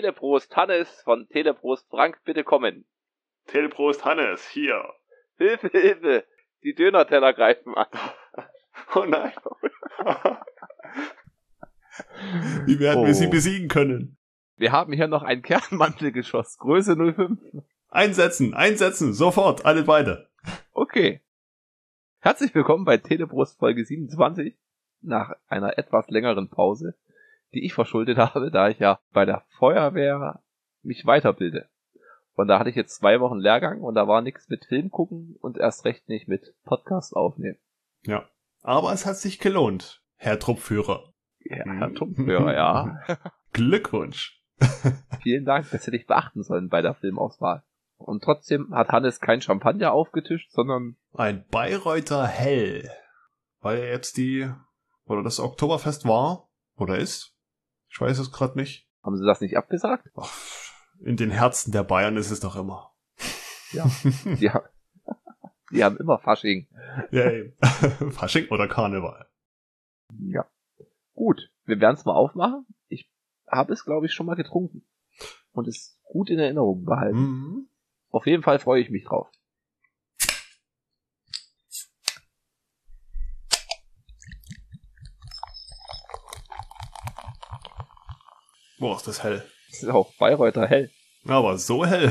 Teleprost Hannes von Teleprost Frank, bitte kommen. Teleprost Hannes, hier. Hilfe, Hilfe, die Dönerteller greifen an. Oh nein. Wie werden Oh. wir sie besiegen können? Wir haben hier noch ein Kernmantelgeschoss, Größe 05. Einsetzen, einsetzen, sofort, alle beide. Okay. Herzlich willkommen bei Teleprost Folge 27 nach einer etwas längeren Pause, die ich verschuldet habe, da ich ja bei der Feuerwehr mich weiterbilde. Und da hatte ich jetzt zwei Wochen Lehrgang und da war nichts mit Film gucken und erst recht nicht mit Podcast aufnehmen. Ja. Aber es hat sich gelohnt, Herr Truppführer. Ja, Herr Tumpfhörer, ja. Glückwunsch. Vielen Dank, das hätte ich beachten sollen bei der Filmauswahl. Und trotzdem hat Hannes kein Champagner aufgetischt, sondern Ein Bayreuther Hell. Weil jetzt die, oder das Oktoberfest war, oder ist? Ich weiß es gerade nicht. haben sie das nicht abgesagt? Ach, in den Herzen der Bayern ist es doch immer. Ja. Die, ha- die haben immer Fasching. Ja, eben. Fasching oder Karneval. Ja. Gut, wir werden es mal aufmachen. Ich habe es, glaube ich, schon mal getrunken. Und es gut in Erinnerung behalten. Mhm. Auf jeden Fall freue ich mich drauf. Boah, ist das hell. So, Bayreuther hell. Aber so hell.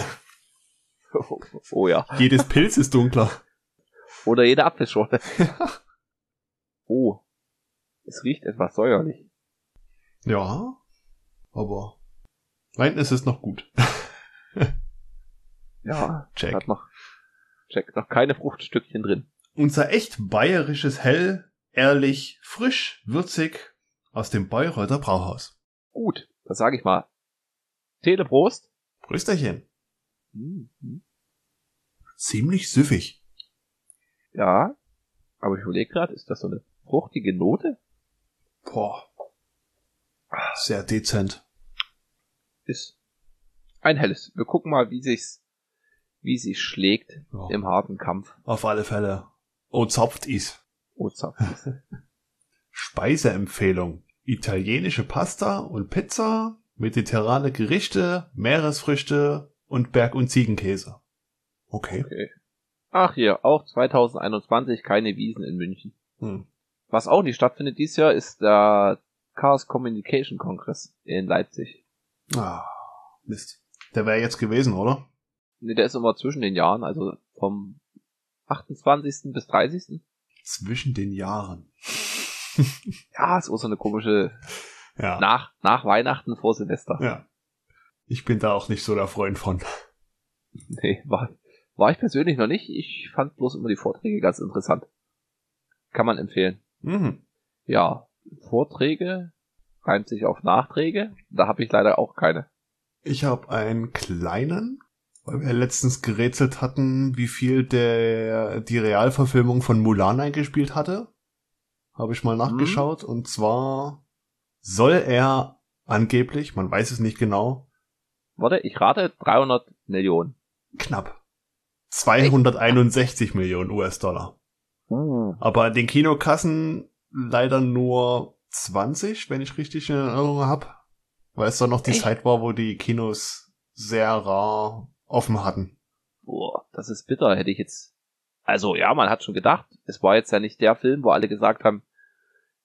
Oh, oh ja. Jedes Pilz ist dunkler. Oder jede Apfelschorle. Oh. Es riecht etwas säuerlich. Ja, aber nein, es ist noch gut. Ja. Check. Hat noch, check, noch keine Fruchtstückchen drin. Unser echt bayerisches Hell, ehrlich, frisch, würzig aus dem Bayreuther Brauhaus. Gut, das sage ich mal. Teleprost. Prösterchen. Mhm. Ziemlich süffig. Ja. Aber ich überlege gerade, ist das so eine fruchtige Note? Boah. Sehr dezent. Ist ein helles. Wir gucken mal, wie sich's, wie sich schlägt Ja. im harten Kampf. Auf alle Fälle. Oh, zapft is. Oh, zapf. Speiseempfehlung. Italienische Pasta und Pizza, mediterrane Gerichte, Meeresfrüchte und Berg- und Ziegenkäse. Okay. Okay. Ach hier, auch 2021 keine Wiesen in München. Hm. Was auch nicht stattfindet dieses Jahr, ist der Chaos Communication Kongress in Leipzig. Ah, Mist. Der wäre jetzt gewesen, oder? Nee, der ist immer zwischen den Jahren, also vom 28. bis 30. Zwischen den Jahren. Ja, ist auch so eine komische Ja. nach, nach Weihnachten vor Silvester. Ja. Ich bin da auch nicht so der Freund von. Nee, war, war ich persönlich noch nicht. Ich fand bloß immer die Vorträge ganz interessant. Kann man empfehlen. Mhm. Ja, Vorträge reimt sich auf Nachträge. Da habe ich leider auch keine. Ich habe einen kleinen, weil wir letztens gerätselt hatten, wie viel der die Realverfilmung von Mulan eingespielt hatte. Habe ich mal nachgeschaut und zwar soll er angeblich, man weiß es nicht genau, Warte, ich rate 300 Millionen. knapp 261 Millionen US-Dollar. Uh. Aber in den Kinokassen leider nur 20, wenn ich richtig in Erinnerung habe. Weil es da noch die Echt? Zeit war, wo die Kinos sehr rar offen hatten. Boah, das ist bitter, hätte ich jetzt. Also ja, man hat schon gedacht, es war jetzt ja nicht der Film, wo alle gesagt haben,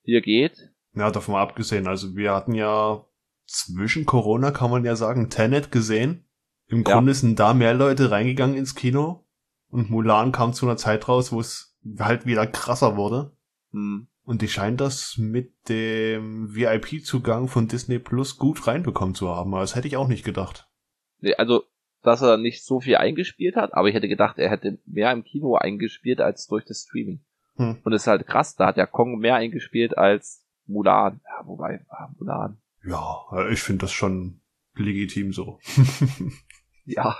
hier geht. Ja, davon abgesehen. Also wir hatten ja zwischen Corona, kann man ja sagen, Tenet gesehen. Im Ja. Grunde sind da mehr Leute reingegangen ins Kino. Und Mulan kam zu einer Zeit raus, wo es halt wieder krasser wurde. Hm. Und die scheint das mit dem VIP-Zugang von Disney Plus gut reinbekommen zu haben. Aber das hätte ich auch nicht gedacht. Nee, Also, dass er nicht so viel eingespielt hat, aber ich hätte gedacht, er hätte mehr im Kino eingespielt als durch das Streaming. Hm. Und es ist halt krass, da hat ja Kong mehr eingespielt als Mulan. Ja, wobei, ah, Mulan. Ja, äh, ich finde das schon legitim so. Ja.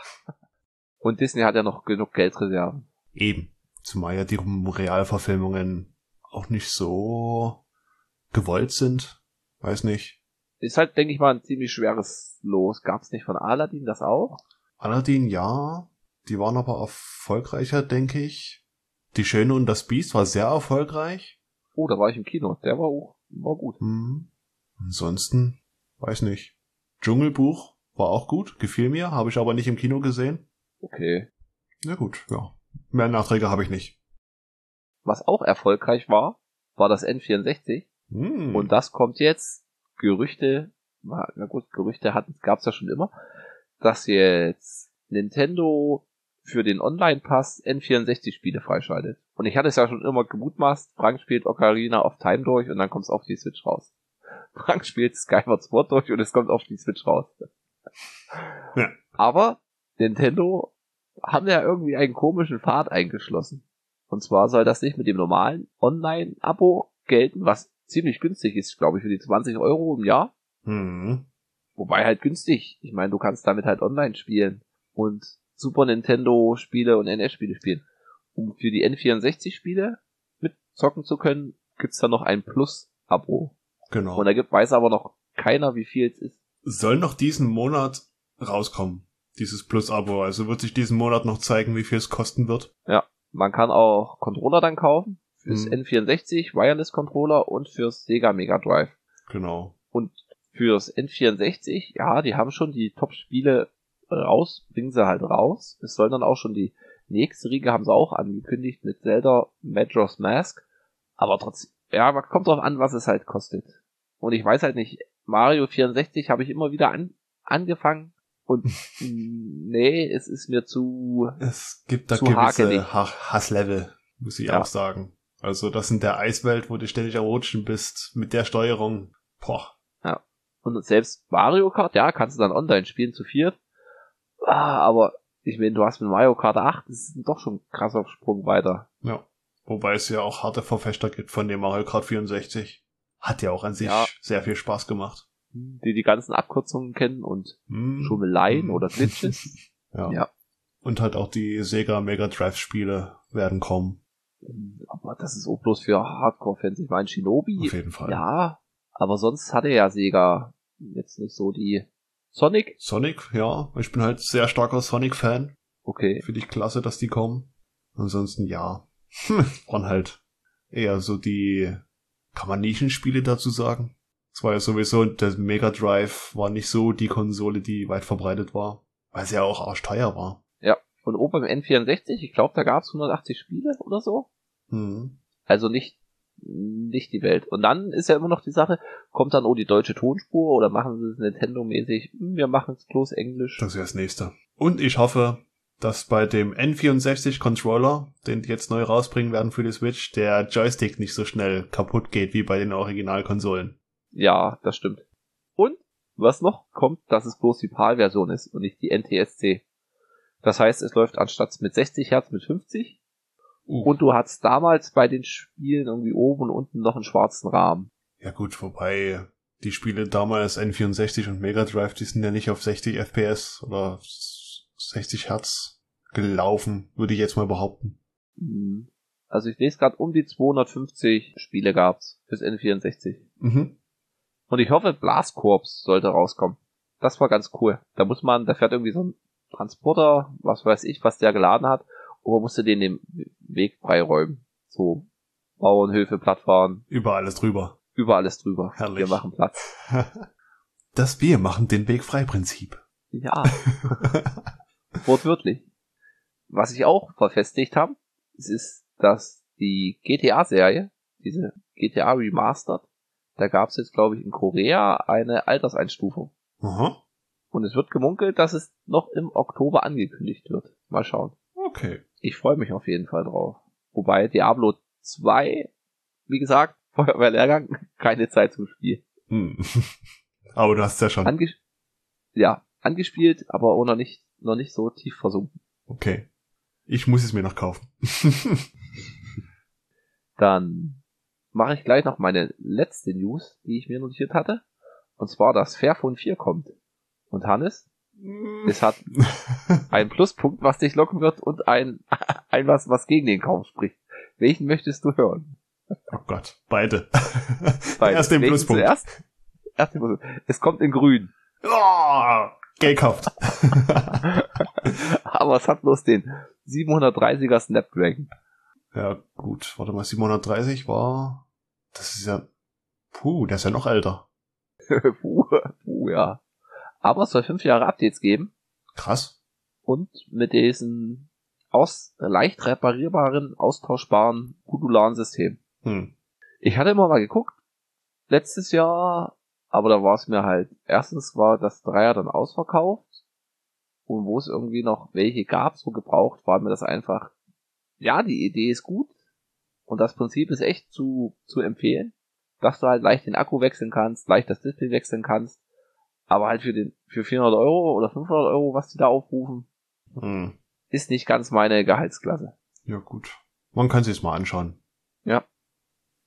Und Disney hat ja noch genug Geldreserven. Eben. Zumal ja die Realverfilmungen auch nicht so gewollt sind. Weiß nicht. Ist halt, denke ich mal, ein ziemlich schweres Los. Gab's nicht von Aladdin das auch? Aladdin ja. Die waren aber erfolgreicher, denke ich. Die Schöne und das Biest war sehr erfolgreich. Oh, da war ich im Kino. Der war auch, war gut. Hm. Ansonsten, weiß nicht. Dschungelbuch War auch gut, gefiel mir, habe ich aber nicht im Kino gesehen. Okay. Na gut, ja. Mehr Nachträge habe ich nicht. Was auch erfolgreich war, war das N64. Hm. Und das kommt jetzt, Gerüchte, na na gut, Gerüchte gab es ja schon immer, dass jetzt Nintendo für den Online-Pass N64-Spiele freischaltet. Und ich hatte es ja schon immer gemutmaßt, Frank spielt Ocarina of Time durch und dann kommt es auf die Switch raus. Frank spielt Skyward Sword durch und es kommt auf die Switch raus. Ja. Aber Nintendo haben ja irgendwie einen komischen Pfad eingeschlossen. Und zwar soll das nicht mit dem normalen Online-Abo gelten, was ziemlich günstig ist, glaube ich, für die 20 Euro im Jahr. Hm. Wobei halt günstig. Ich meine, du kannst damit halt online spielen und Super Nintendo Spiele und NS Spiele spielen. Um für die N64 Spiele mitzocken zu können, gibt's da noch ein Plus-Abo. Genau. Und da gibt, weiß aber noch keiner, wie viel es ist. Soll noch diesen Monat rauskommen, dieses Plus-Abo. Also wird sich diesen Monat noch zeigen, wie viel es kosten wird. Man kann auch Controller dann kaufen. Fürs Mhm. N64 Wireless Controller und fürs Sega Mega Drive. Genau. Und fürs N64, ja, die haben schon die Top-Spiele raus, bringen sie halt raus. Es soll dann auch schon die nächste Riege haben sie auch angekündigt mit Zelda Majora's Mask. Aber trotzdem, ja, aber kommt drauf an, was es halt kostet. Und ich weiß halt nicht, Mario 64 habe ich immer wieder an, angefangen und nee, es ist mir zu, Es gibt da gewisse ha Hasslevel, muss ich Ja. auch sagen. Also das in der Eiswelt, wo du ständig am Rutschen bist, mit der Steuerung. Boah. und selbst Mario Kart, ja, kannst du dann online spielen zu viert. Ah, aber ich meine, du hast mit Mario Kart 8, das ist doch schon ein krasser Sprung weiter. Ja. Wobei es ja auch harte Verfechter gibt von dem Mario Kart 64. Hat ja auch an sich Ja. sehr viel Spaß gemacht. die die ganzen Abkürzungen kennen und Hm. Schummeleien Hm. oder Glitches. Ja. Ja. Und halt auch die Sega Mega Drive Spiele werden kommen. Aber das ist auch bloß für Hardcore-Fans. Ich meine, Shinobi, Auf jeden Fall. ja, aber sonst hatte ja Sega jetzt nicht so die Sonic. Sonic, ja. Ich bin halt sehr starker Sonic-Fan. Okay. Finde ich klasse, dass die kommen. Ansonsten ja. Waren halt eher so die, kann man Nischenspiele dazu sagen? Es war ja sowieso, der Mega Drive war nicht so die Konsole, die weit verbreitet war. Weil sie ja auch arschteuer war. Und oben beim N64, ich glaube, da gab es 180 Spiele oder so. Hm. Also nicht, nicht die Welt. Und dann ist ja immer noch die Sache, kommt dann oh die deutsche Tonspur oder machen sie es Nintendo-mäßig, hm, wir machen es bloß Englisch. Das wäre das nächste. Und ich hoffe, dass bei dem N64 Controller, den die jetzt neu rausbringen werden für die Switch, der Joystick nicht so schnell kaputt geht wie bei den Originalkonsolen. Ja, das stimmt. Und was noch kommt, dass es bloß die PAL-Version ist und nicht die NTSC. Das heißt, es läuft anstatt mit 60 Hertz mit 50 Uh. und du hattest damals bei den Spielen irgendwie oben und unten noch einen schwarzen Rahmen. Ja gut, wobei die Spiele damals N64 und Mega Drive, die sind ja nicht auf 60 FPS oder 60 Hertz gelaufen, würde ich jetzt mal behaupten. Hm. Also ich lese gerade um die 250 Spiele gab's fürs N64. Mhm. Und ich hoffe, Blast Corps sollte rauskommen. Das war ganz cool. Da muss man, da fährt irgendwie so ein Transporter, was weiß ich, was der geladen hat, und man musste den den Weg freiräumen. So Bauernhöfe, Plattformen, Über alles drüber. über alles drüber. Herrlich. Wir machen Platz. Das wir machen den Weg frei Prinzip. Ja, wortwörtlich. Was ich auch verfestigt habe, es ist, dass die GTA-Serie, diese GTA Remastered, da gab es jetzt, glaube ich, in Korea eine Alterseinstufung. Aha. Und es wird gemunkelt, dass es noch im Oktober angekündigt wird. Mal schauen. Okay. Ich freue mich auf jeden Fall drauf. Wobei Diablo 2, wie gesagt, Feuerwehrlehrgang, keine Zeit zum Spiel. Hm. Aber du hast ja schon. Ange ja, angespielt, aber auch noch nicht, noch nicht so tief versunken. Okay. Ich muss es mir noch kaufen. Dann mache ich gleich noch meine letzte News, die ich mir notiert hatte. Und zwar, dass Fairphone 4 kommt. Und Hannes, es hat einen Pluspunkt, was dich locken wird und ein, ein was, was gegen den Kauf spricht. Welchen möchtest du hören? oh Gott, beide. Beide. Erst den Welchen Pluspunkt. Zuerst? Erst den Pluspunkt. Es kommt in grün. Oh, gekauft. Aber es hat bloß den 730er Snapdragon. ja, gut. Warte mal, 730 war. Das ist ja. Puh, der ist ja noch älter. puh, puh, ja. Aber es soll fünf Jahre Updates geben. Krass. Und mit diesen aus, leicht reparierbaren, austauschbaren modularen System. Hm. Ich hatte immer mal geguckt, letztes Jahr, aber da war es mir halt, erstens war das Dreier dann ausverkauft und wo es irgendwie noch welche gab, so gebraucht, war mir das einfach, ja, die Idee ist gut und das Prinzip ist echt zu, zu empfehlen, dass du halt leicht den Akku wechseln kannst, leicht das Display wechseln kannst, aber halt für den, für 400 Euro oder 500 Euro, was die da aufrufen, Hm. ist nicht ganz meine Gehaltsklasse. Ja, gut. Man kann sich's mal anschauen. Ja.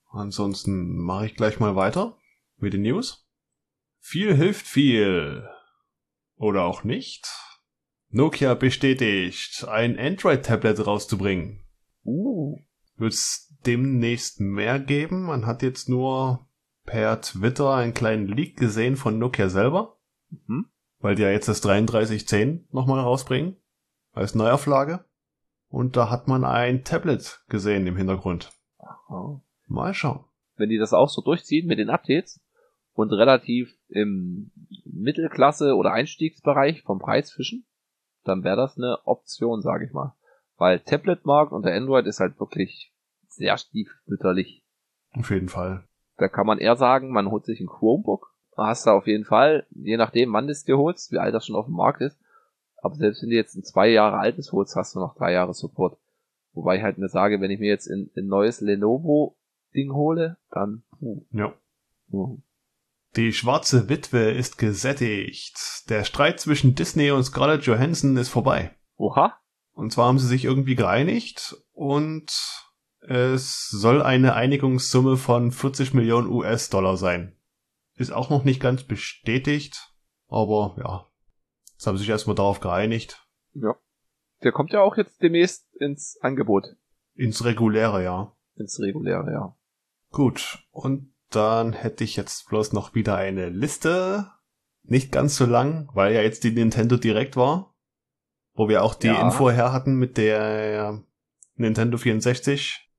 Ansonsten mache ich gleich mal weiter mit den News. Viel hilft viel. Oder auch nicht. Nokia bestätigt, ein Android-Tablet rauszubringen. Uh, Wird's demnächst mehr geben? Man hat jetzt nur per Twitter einen kleinen Leak gesehen von Nokia selber, mhm. weil die ja jetzt das 3310 nochmal rausbringen. Als Neuauflage. Und da hat man ein Tablet gesehen im Hintergrund. Oh. Mal schauen. wenn die das auch so durchziehen mit den Updates und relativ im Mittelklasse- oder Einstiegsbereich vom Preis fischen, dann wäre das eine Option, sage ich mal. Weil Tablet-Markt unter Android ist halt wirklich sehr stiefmütterlich. Auf jeden Fall. Da kann man eher sagen, man holt sich ein Chromebook. Hast du auf jeden Fall, je nachdem, wann du es dir holst, wie alt das schon auf dem Markt ist. Aber selbst wenn du jetzt ein zwei Jahre altes holst, hast du noch drei Jahre Support. Wobei ich halt mir sage, wenn ich mir jetzt ein, ein neues Lenovo-Ding hole, dann puh, Ja. puh. Die schwarze Witwe ist gesättigt. Der Streit zwischen Disney und Scarlett Johansson ist vorbei. Oha, Und zwar haben sie sich irgendwie geeinigt und es soll eine Einigungssumme von 40 Millionen US-Dollar sein. Ist auch noch nicht ganz bestätigt, aber ja. Jetzt haben sie sich erstmal darauf geeinigt. Ja. Der kommt ja auch jetzt demnächst ins Angebot. Ins reguläre Jahr. Ins reguläre, ja. Gut, und dann hätte ich jetzt bloß noch wieder eine Liste. Nicht ganz so lang, weil ja jetzt die Nintendo Direct war. Wo wir auch die Ja. Info her hatten mit der Nintendo 64.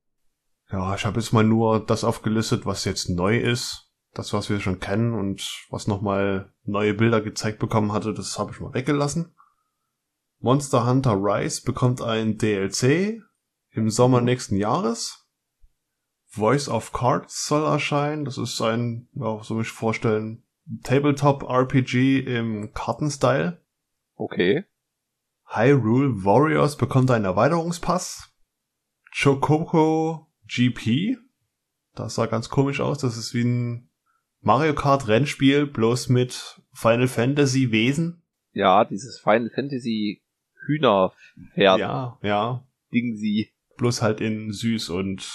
Ja, ich habe jetzt mal nur das aufgelistet, was jetzt neu ist. Das, was wir schon kennen und was nochmal neue Bilder gezeigt bekommen hatte, das habe ich mal weggelassen. Monster Hunter Rise bekommt ein DLC im Sommer nächsten Jahres. Voice of Cards soll erscheinen. Das ist ein, ja, so mich vorstellen, Tabletop-RPG im Kartenstyle. Okay. Hyrule Warriors bekommt einen Erweiterungspass. Chococo GP. Das sah ganz komisch aus. Das ist wie ein Mario Kart Rennspiel, bloß mit Final Fantasy Wesen. Ja, dieses Final Fantasy Hühnerpferd Ja, ja. Ding sie. Bloß halt in süß und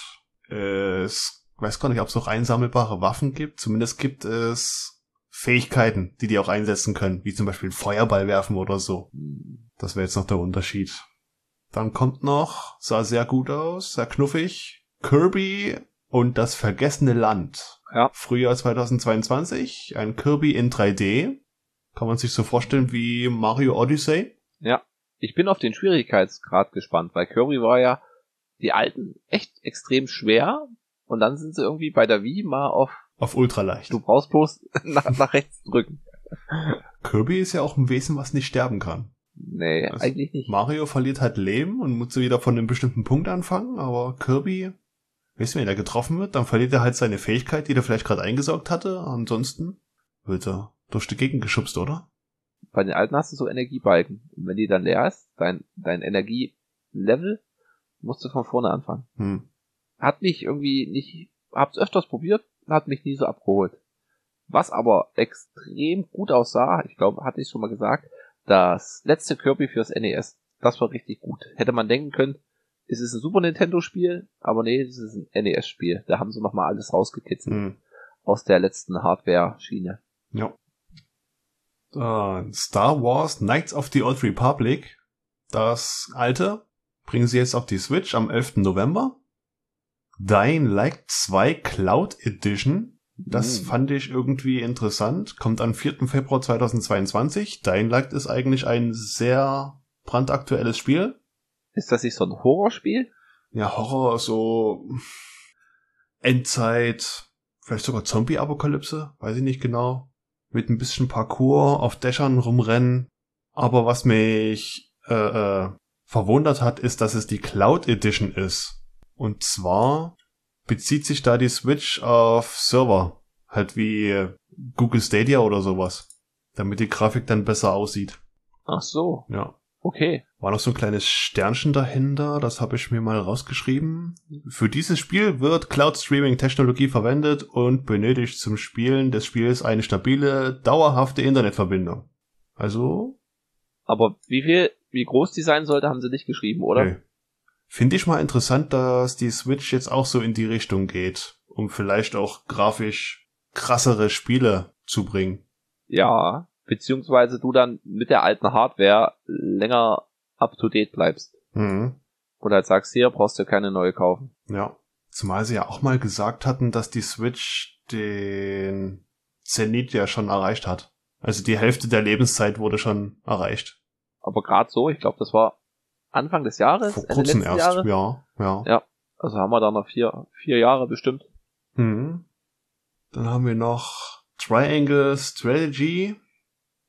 äh, es weiß gar nicht, ob es noch einsammelbare Waffen gibt. Zumindest gibt es Fähigkeiten, die die auch einsetzen können, wie zum Beispiel Feuerball werfen oder so. Hm, Das wäre jetzt noch der Unterschied. Dann kommt noch, sah sehr gut aus, sehr knuffig, Kirby und das vergessene Land. Ja. Frühjahr 2022, ein Kirby in 3D. Kann man sich so vorstellen wie Mario Odyssey. Ja. Ich bin auf den Schwierigkeitsgrad gespannt, weil Kirby war ja die alten echt extrem schwer und dann sind sie irgendwie bei der Wii mal auf, Auf ultraleicht. du brauchst bloß nach, nach rechts drücken. Kirby ist ja auch ein Wesen, was nicht sterben kann. Nee, Was? eigentlich nicht. Mario verliert halt Leben und muss wieder von einem bestimmten Punkt anfangen, aber Kirby, weißt du, wenn er getroffen wird, dann verliert er halt seine Fähigkeit, die er vielleicht gerade eingesaugt hatte. Ansonsten wird er durch die Gegend geschubst, oder? Bei den alten hast du so Energiebalken. Und wenn die dann leer ist, dein, dein Energielevel, musst du von vorne anfangen. Hm. Hat mich irgendwie nicht, hab's öfters probiert, hat mich nie so abgeholt. Was aber extrem gut aussah, ich glaube, hatte ich schon mal gesagt, das letzte Kirby fürs NES. Das war richtig gut. Hätte man denken können, es ist ein Super Nintendo Spiel, aber nee, es ist ein NES Spiel. Da haben sie nochmal alles rausgekitzelt Hm. aus der letzten Hardware Schiene. Ja. Dann Star Wars Knights of the Old Republic. Das alte bringen sie jetzt auf die Switch am 11. November. Dying Light 2 Cloud Edition. Das Uh. fand ich irgendwie interessant. Kommt am 4. Februar 2022. Dying Light ist eigentlich ein sehr brandaktuelles Spiel. Ist das nicht so ein Horrorspiel? Ja, Horror, so Endzeit, vielleicht sogar Zombie-Apokalypse, weiß ich nicht genau. mit ein bisschen Parcours auf Dächern rumrennen. Aber was mich äh, äh, verwundert hat, ist, dass es die Cloud Edition ist. Und zwar bezieht sich da die Switch auf Server. Halt wie Google Stadia oder sowas. Damit die Grafik dann besser aussieht. Ach so. Ja. Okay. War noch so ein kleines Sternchen dahinter, das habe ich mir mal rausgeschrieben. Für dieses Spiel wird Cloud Streaming Technologie verwendet und benötigt zum Spielen des Spiels eine stabile, dauerhafte Internetverbindung. Also. Aber wie viel, wie groß die sein sollte, haben sie nicht geschrieben, oder? Nee. Finde ich mal interessant, dass die Switch jetzt auch so in die Richtung geht, um vielleicht auch grafisch krassere Spiele zu bringen. Ja, beziehungsweise du dann mit der alten Hardware länger up to date bleibst. Mhm. Oder halt sagst, hier brauchst du keine neue kaufen. Ja. Zumal sie ja auch mal gesagt hatten, dass die Switch den Zenit ja schon erreicht hat. Also die Hälfte der Lebenszeit wurde schon erreicht. Aber gerade so, ich glaube, das war Anfang des Jahres, Vor kurzem erst, Jahres. ja, ja. Ja. Also haben wir da noch vier, vier Jahre bestimmt. Mhm. Dann haben wir noch Triangle Strategy.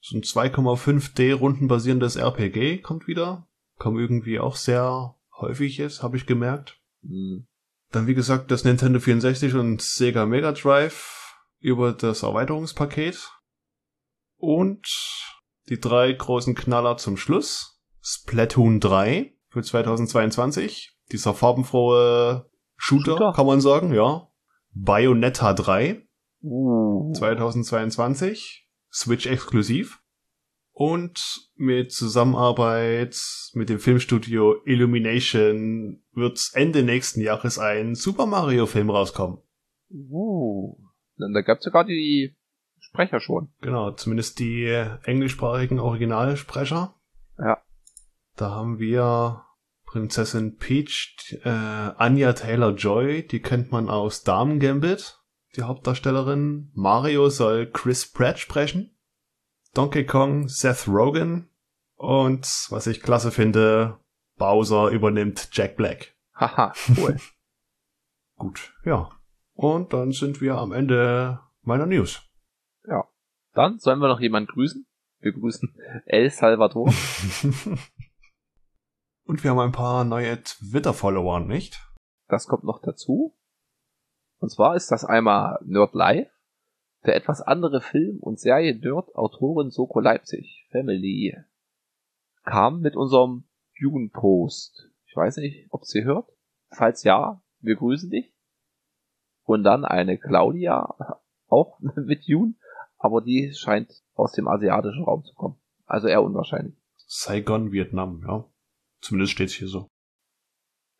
So ein 2,5D rundenbasierendes RPG kommt wieder. Kommt irgendwie auch sehr häufig jetzt, habe ich gemerkt. Hm. Dann wie gesagt das Nintendo 64 und Sega Mega Drive über das Erweiterungspaket. Und die drei großen Knaller zum Schluss. Splatoon 3 für 2022. Dieser farbenfrohe Shooter, Shooter. kann man sagen, ja. Bayonetta 3 Uh. 2022. Switch exklusiv. Und mit Zusammenarbeit mit dem Filmstudio Illumination wird Ende nächsten Jahres ein Super Mario Film rauskommen. Uh. Dann, da gab's sogar die Sprecher schon. Genau, zumindest die englischsprachigen Originalsprecher. Ja. Da haben wir Prinzessin Peach, äh, Anya Taylor-Joy, die kennt man aus Damen Gambit, die Hauptdarstellerin. Mario soll Chris Pratt sprechen. Donkey Kong Seth Rogen. Und was ich klasse finde, Bowser übernimmt Jack Black. Haha, cool. Gut, ja. Und dann sind wir am Ende meiner News. Dann sollen wir noch jemanden grüßen. Wir grüßen El Salvador. Und wir haben ein paar neue Twitter-Follower, nicht? Das kommt noch dazu. Und zwar ist das einmal Nerd Live, der etwas andere Film- und Serie-Nerd-Autorin Soko Leipzig, Family, kam mit unserem Jugendpost. Ich weiß nicht, ob sie hört. Falls ja, wir grüßen dich. Und dann eine Claudia, auch mit Jun, aber die scheint aus dem asiatischen Raum zu kommen. Also eher unwahrscheinlich. Saigon, Vietnam, ja. Zumindest steht's hier so.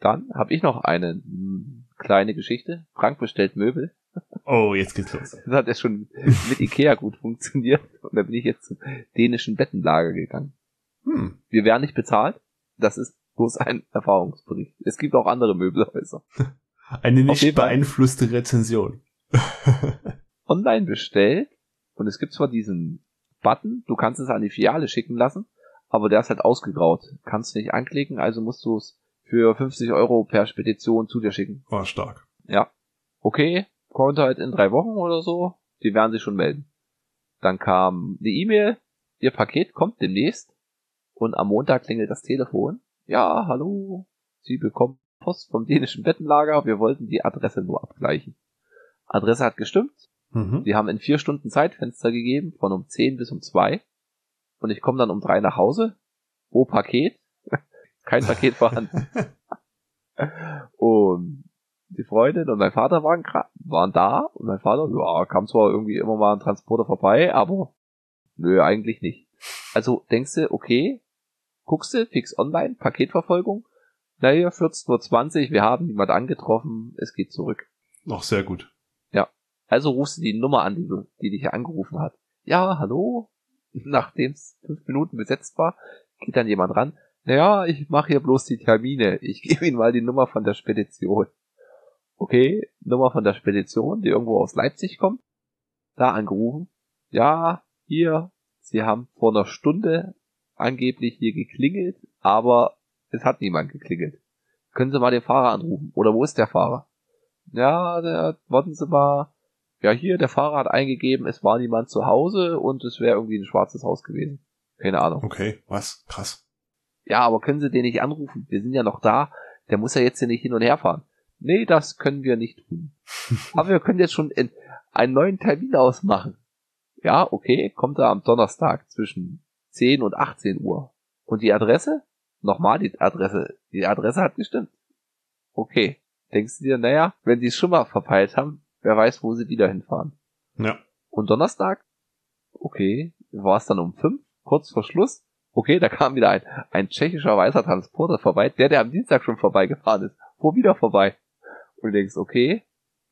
Dann habe ich noch eine kleine Geschichte. Frank bestellt Möbel. Oh, jetzt geht's los. Das hat ja schon mit Ikea gut funktioniert. Und da bin ich jetzt zum dänischen Bettenlager gegangen. Hm. Wir werden nicht bezahlt. Das ist bloß ein Erfahrungsbericht. Es gibt auch andere Möbelhäuser. Eine nicht beeinflusste Rezension. Online bestellt. Und es gibt zwar diesen Button, du kannst es an die Filiale schicken lassen, aber der ist halt ausgegraut. Kannst du nicht anklicken, also musst du es für 50 Euro per Spedition zu dir schicken. War stark. Ja. Okay, kommt halt in drei Wochen oder so. Die werden sich schon melden. Dann kam die E-Mail, ihr Paket kommt demnächst. Und am Montag klingelt das Telefon. Ja, hallo. Sie bekommen Post vom dänischen Bettenlager. Wir wollten die Adresse nur abgleichen. Adresse hat gestimmt. Mhm. Haben in vier Stunden Zeitfenster gegeben, von um 10 bis um 2. Und ich komme dann um drei nach Hause. Wo Paket? Kein Paket vorhanden. Und die Freundin und mein Vater waren, waren da und mein Vater, ja, kam zwar irgendwie immer mal ein Transporter vorbei, aber nö, eigentlich nicht. Also denkst du, okay, guckst du, fix online, Paketverfolgung, naja, 14.20 Uhr, wir haben niemand angetroffen, es geht zurück. Noch sehr gut. Also rufst du die Nummer an, die, du, die dich hier angerufen hat. Ja, hallo? Nachdem es fünf Minuten besetzt war, geht dann jemand ran. Naja, ich mache hier bloß die Termine. Ich gebe Ihnen mal die Nummer von der Spedition. Okay, Nummer von der Spedition, die irgendwo aus Leipzig kommt. Da angerufen. Ja, hier, Sie haben vor einer Stunde angeblich hier geklingelt, aber es hat niemand geklingelt. Können Sie mal den Fahrer anrufen? Oder wo ist der Fahrer? Ja, der, warten Sie mal, ja, hier, der Fahrer hat eingegeben, es war niemand zu Hause und es wäre irgendwie ein schwarzes Haus gewesen. Keine Ahnung. Okay, was? Krass. Ja, aber können Sie den nicht anrufen? Wir sind ja noch da. Der muss ja jetzt hier nicht hin und her fahren. Nee, das können wir nicht tun. aber wir können jetzt schon einen neuen Termin ausmachen. Ja, okay, kommt er am Donnerstag zwischen 10 und 18 Uhr. Und die Adresse? Nochmal die Adresse. Die Adresse hat gestimmt. Okay. Denkst du dir, naja, wenn die es schon mal verpeilt haben, wer weiß, wo sie wieder hinfahren. Ja. Und Donnerstag? Okay. War es dann um 5? Kurz vor Schluss? Okay, da kam wieder ein, ein tschechischer weißer Transporter vorbei, der, der am Dienstag schon vorbeigefahren ist, fuhr wieder vorbei. Und du denkst, okay,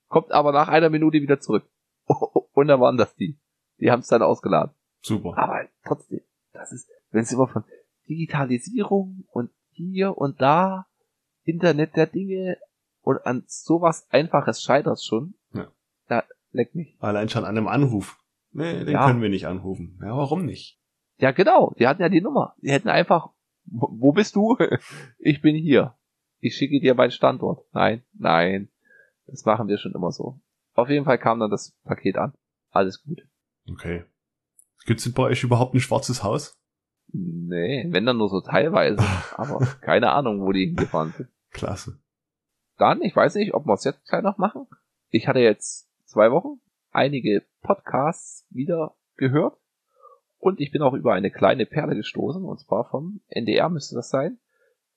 kommt aber nach einer Minute wieder zurück. Und da waren das die. Die haben es dann ausgeladen. Super. Aber trotzdem, das ist, wenn es immer von Digitalisierung und hier und da, Internet der Dinge und an sowas Einfaches scheitert schon. Ja. Da leckt mich. Allein schon an einem Anruf. Nee, den Ja. können wir nicht anrufen. Ja, warum nicht? Ja, genau. Die hatten ja die Nummer. Die hätten einfach, wo bist du? Ich bin hier. Ich schicke dir meinen Standort. Nein, nein. Das machen wir schon immer so. Auf jeden Fall kam dann das Paket an. Alles gut. Okay. Gibt's denn bei euch überhaupt ein schwarzes Haus? Nee, wenn dann nur so teilweise. Aber keine Ahnung, wo die hingefahren sind. Klasse. Dann, ich weiß nicht, ob wir es jetzt gleich noch machen. Ich hatte jetzt zwei Wochen einige Podcasts wieder gehört. Und ich bin auch über eine kleine Perle gestoßen, und zwar vom NDR müsste das sein,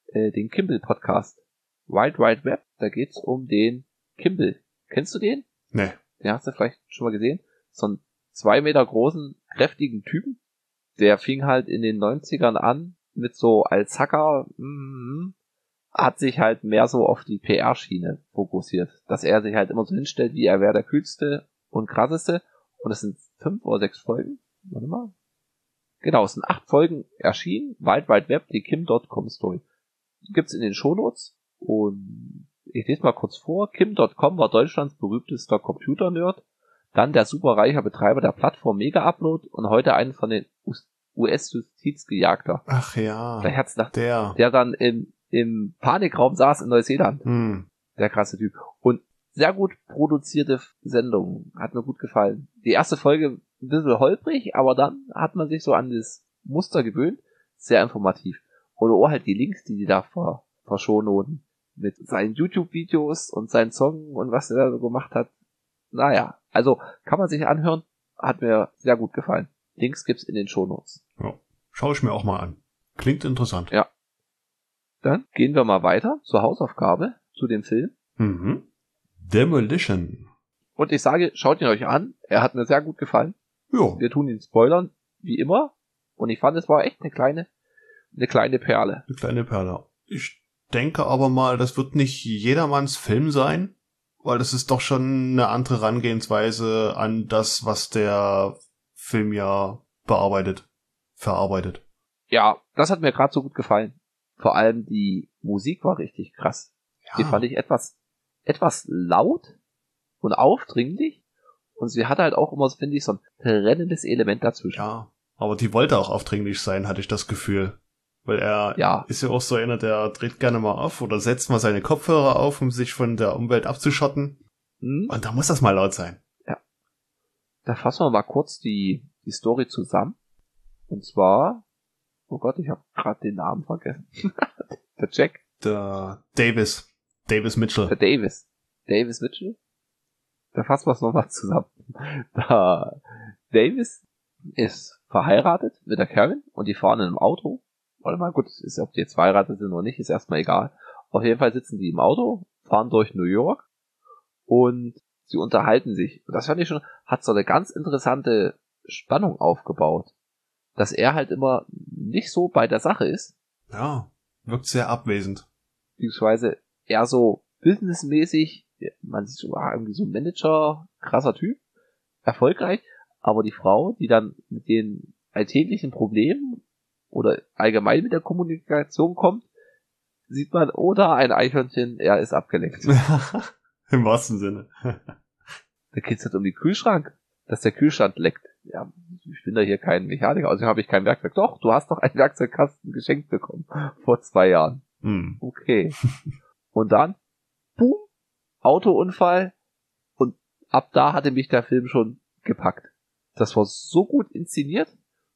äh, den Kimball Podcast. Wild Wide Web, da geht's um den Kimball. Kennst du den? Nee. Den hast du vielleicht schon mal gesehen. So einen zwei Meter großen, kräftigen Typen. Der fing halt in den 90ern an mit so als Hacker, mm, hat sich halt mehr so auf die PR-Schiene fokussiert. Dass er sich halt immer so hinstellt, wie er wäre der kühlste und krasseste. Und es sind fünf oder sechs Folgen. Warte mal. Genau, es sind acht Folgen erschienen. Wild Wide Web, die Kim.com Story. Gibt's in den Shownotes. Und ich lese mal kurz vor. Kim.com war Deutschlands berühmtester Computer-Nerd. Dann der superreicher Betreiber der Plattform Mega Upload und heute einen von den US-Justizgejagter. Ach ja. Der Herznach, Der. der dann im, im Panikraum saß in Neuseeland. Hm. Der krasse Typ. Und sehr gut produzierte Sendung. Hat mir gut gefallen. Die erste Folge ein bisschen holprig, aber dann hat man sich so an das Muster gewöhnt. Sehr informativ. Oder auch halt die Links, die die da ver, verschonen mit seinen YouTube-Videos und seinen Song und was er da so gemacht hat. Naja, also kann man sich anhören. Hat mir sehr gut gefallen. Links gibt's in den Shownotes. Ja. Schau ich mir auch mal an. Klingt interessant. Ja. Dann gehen wir mal weiter zur Hausaufgabe, zu dem Film. Mhm. Demolition. Und ich sage, schaut ihn euch an. Er hat mir sehr gut gefallen. Ja. Wir tun ihn spoilern, wie immer. Und ich fand, es war echt eine kleine, eine kleine Perle. Eine kleine Perle. Ich denke aber mal, das wird nicht jedermanns Film sein, weil das ist doch schon eine andere Herangehensweise an das, was der Film ja bearbeitet, verarbeitet. Ja, das hat mir gerade so gut gefallen. Vor allem die Musik war richtig krass. Die fand ich etwas, etwas laut und aufdringlich. Und sie hat halt auch immer, finde ich, so ein trennendes Element dazwischen. Ja, aber die wollte auch aufdringlich sein, hatte ich das Gefühl. Weil er Ja. ist ja auch so einer, der dreht gerne mal auf oder setzt mal seine Kopfhörer auf, um sich von der Umwelt abzuschotten. Hm? Und da muss das mal laut sein. Da fassen wir mal kurz die, die Story zusammen. Und zwar, oh Gott, ich habe gerade den Namen vergessen. der Jack, Der Davis. Davis Mitchell. der Davis. Davis Mitchell. Da fassen wir es nochmal zusammen. Da, Davis ist verheiratet mit der Karen und die fahren in einem Auto. Warte mal, gut, ist, ob die jetzt verheiratet sind oder nicht, ist erstmal egal. Auf jeden Fall sitzen die im Auto, fahren durch New York und sie unterhalten sich. Und das fand ich schon, hat so eine ganz interessante Spannung aufgebaut. Dass er halt immer nicht so bei der Sache ist, Ja, wirkt sehr abwesend. beziehungsweise eher so businessmäßig, man sieht so, ah, irgendwie so ein Manager, krasser Typ, erfolgreich, aber die Frau, die dann mit den alltäglichen Problemen oder allgemein mit der Kommunikation kommt, sieht man, oder ein Eichhörnchen, er ist abgelenkt. Im wahrsten Sinne. Da geht's halt um den Kühlschrank, dass der Kühlschrank leckt. Ja, ich bin da hier kein Mechaniker, also habe ich kein Werkzeug. Doch, du hast doch einen Werkzeugkasten geschenkt bekommen vor zwei Jahren. Hm. Okay. Und dann, boom, Autounfall und ab da hatte mich der Film schon gepackt. Das war so gut inszeniert.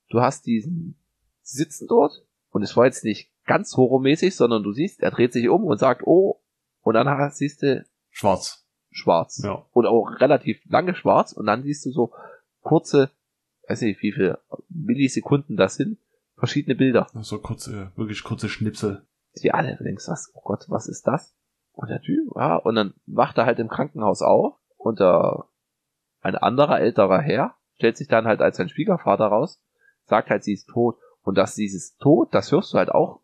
Du hast diesen Sitzen dort und es war jetzt nicht ganz horrormäßig, sondern du siehst, er dreht sich um und sagt, oh, und dann siehst du schwarz. Schwarz. Ja. Und auch relativ lange schwarz und dann siehst du so kurze, weiß nicht, wie viele Millisekunden das sind, verschiedene Bilder. So kurze, wirklich kurze Schnipsel. Die alle, du denkst, was, oh Gott, was ist das? Und der Typ, ja, und dann wacht er halt im Krankenhaus auf und der, ein anderer älterer Herr stellt sich dann halt als sein Schwiegervater raus, sagt halt, sie ist tot. Und dass dieses Tod, das hörst du halt auch,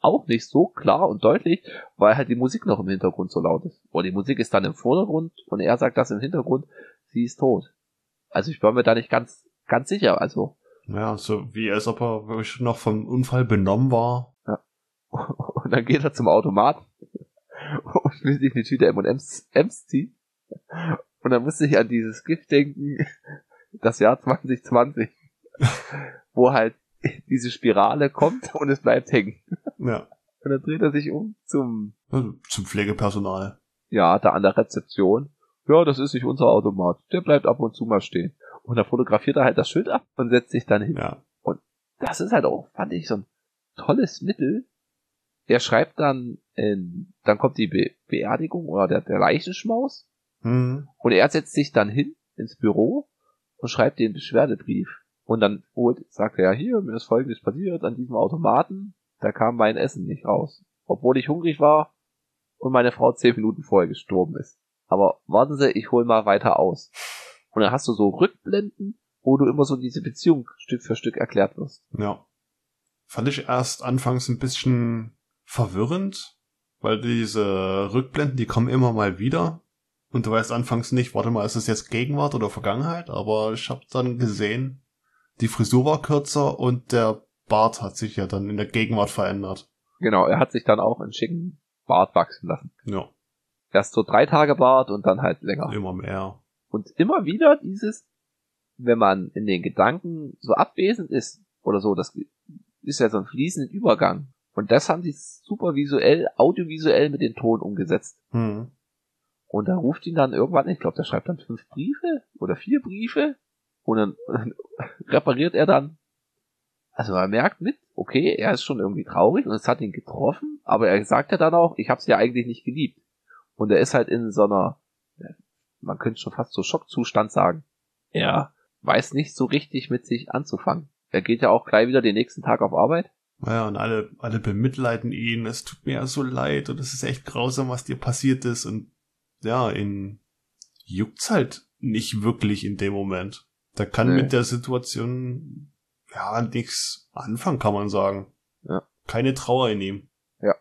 auch nicht so klar und deutlich, weil halt die Musik noch im Hintergrund so laut ist. Und die Musik ist dann im Vordergrund und er sagt das im Hintergrund, sie ist tot. Also ich war mir da nicht ganz, ganz sicher, also. Ja, so wie als ob er wirklich noch vom Unfall benommen war. Ja. Und dann geht er zum Automat und will sich eine Tüte M&M's M's ziehen. Und dann musste ich an dieses Gift denken, das Jahr 2020, wo halt diese Spirale kommt und es bleibt hängen. Ja. Und dann dreht er sich um zum, also zum Pflegepersonal. Ja, da an der Rezeption. Ja, das ist nicht unser Automat. Der bleibt ab und zu mal stehen. Und dann fotografiert er halt das Schild ab und setzt sich dann hin. Ja. Und das ist halt auch, fand ich, so ein tolles Mittel. Er schreibt dann, in, dann kommt die Be Beerdigung oder der, der Leichenschmaus. Mhm. Und er setzt sich dann hin ins Büro und schreibt den Beschwerdebrief. Und dann holt, sagt er, ja, hier, mir ist folgendes passiert an diesem Automaten. Da kam mein Essen nicht raus. Obwohl ich hungrig war und meine Frau zehn Minuten vorher gestorben ist. Aber warten Sie, ich hol mal weiter aus. Und dann hast du so Rückblenden, wo du immer so diese Beziehung Stück für Stück erklärt wirst. Ja. Fand ich erst anfangs ein bisschen verwirrend, weil diese Rückblenden, die kommen immer mal wieder. Und du weißt anfangs nicht, warte mal, ist es jetzt Gegenwart oder Vergangenheit? Aber ich habe dann gesehen, die Frisur war kürzer und der Bart hat sich ja dann in der Gegenwart verändert. Genau, er hat sich dann auch einen schicken Bart wachsen lassen. Ja. Erst so drei Tage Bart und dann halt länger. Immer mehr. Und immer wieder dieses, wenn man in den Gedanken so abwesend ist oder so, das ist ja so ein fließender Übergang. Und das haben sie super visuell, audiovisuell mit dem Ton umgesetzt. Hm. Und da ruft ihn dann irgendwann, ich glaube, der schreibt dann fünf Briefe oder vier Briefe und dann repariert er dann. Also man merkt mit, okay, er ist schon irgendwie traurig und es hat ihn getroffen, aber er sagt ja dann auch, ich habe sie ja eigentlich nicht geliebt. Und er ist halt in so einer, man könnte schon fast so Schockzustand sagen. Er weiß nicht so richtig mit sich anzufangen. Er geht ja auch gleich wieder den nächsten Tag auf Arbeit. Ja, und alle, alle bemitleiden ihn, es tut mir ja so leid und es ist echt grausam, was dir passiert ist und ja, ihn juckt's halt nicht wirklich in dem Moment. Da kann nee. mit der Situation ja nichts anfangen, kann man sagen. Ja. Keine Trauer in ihm. Ja.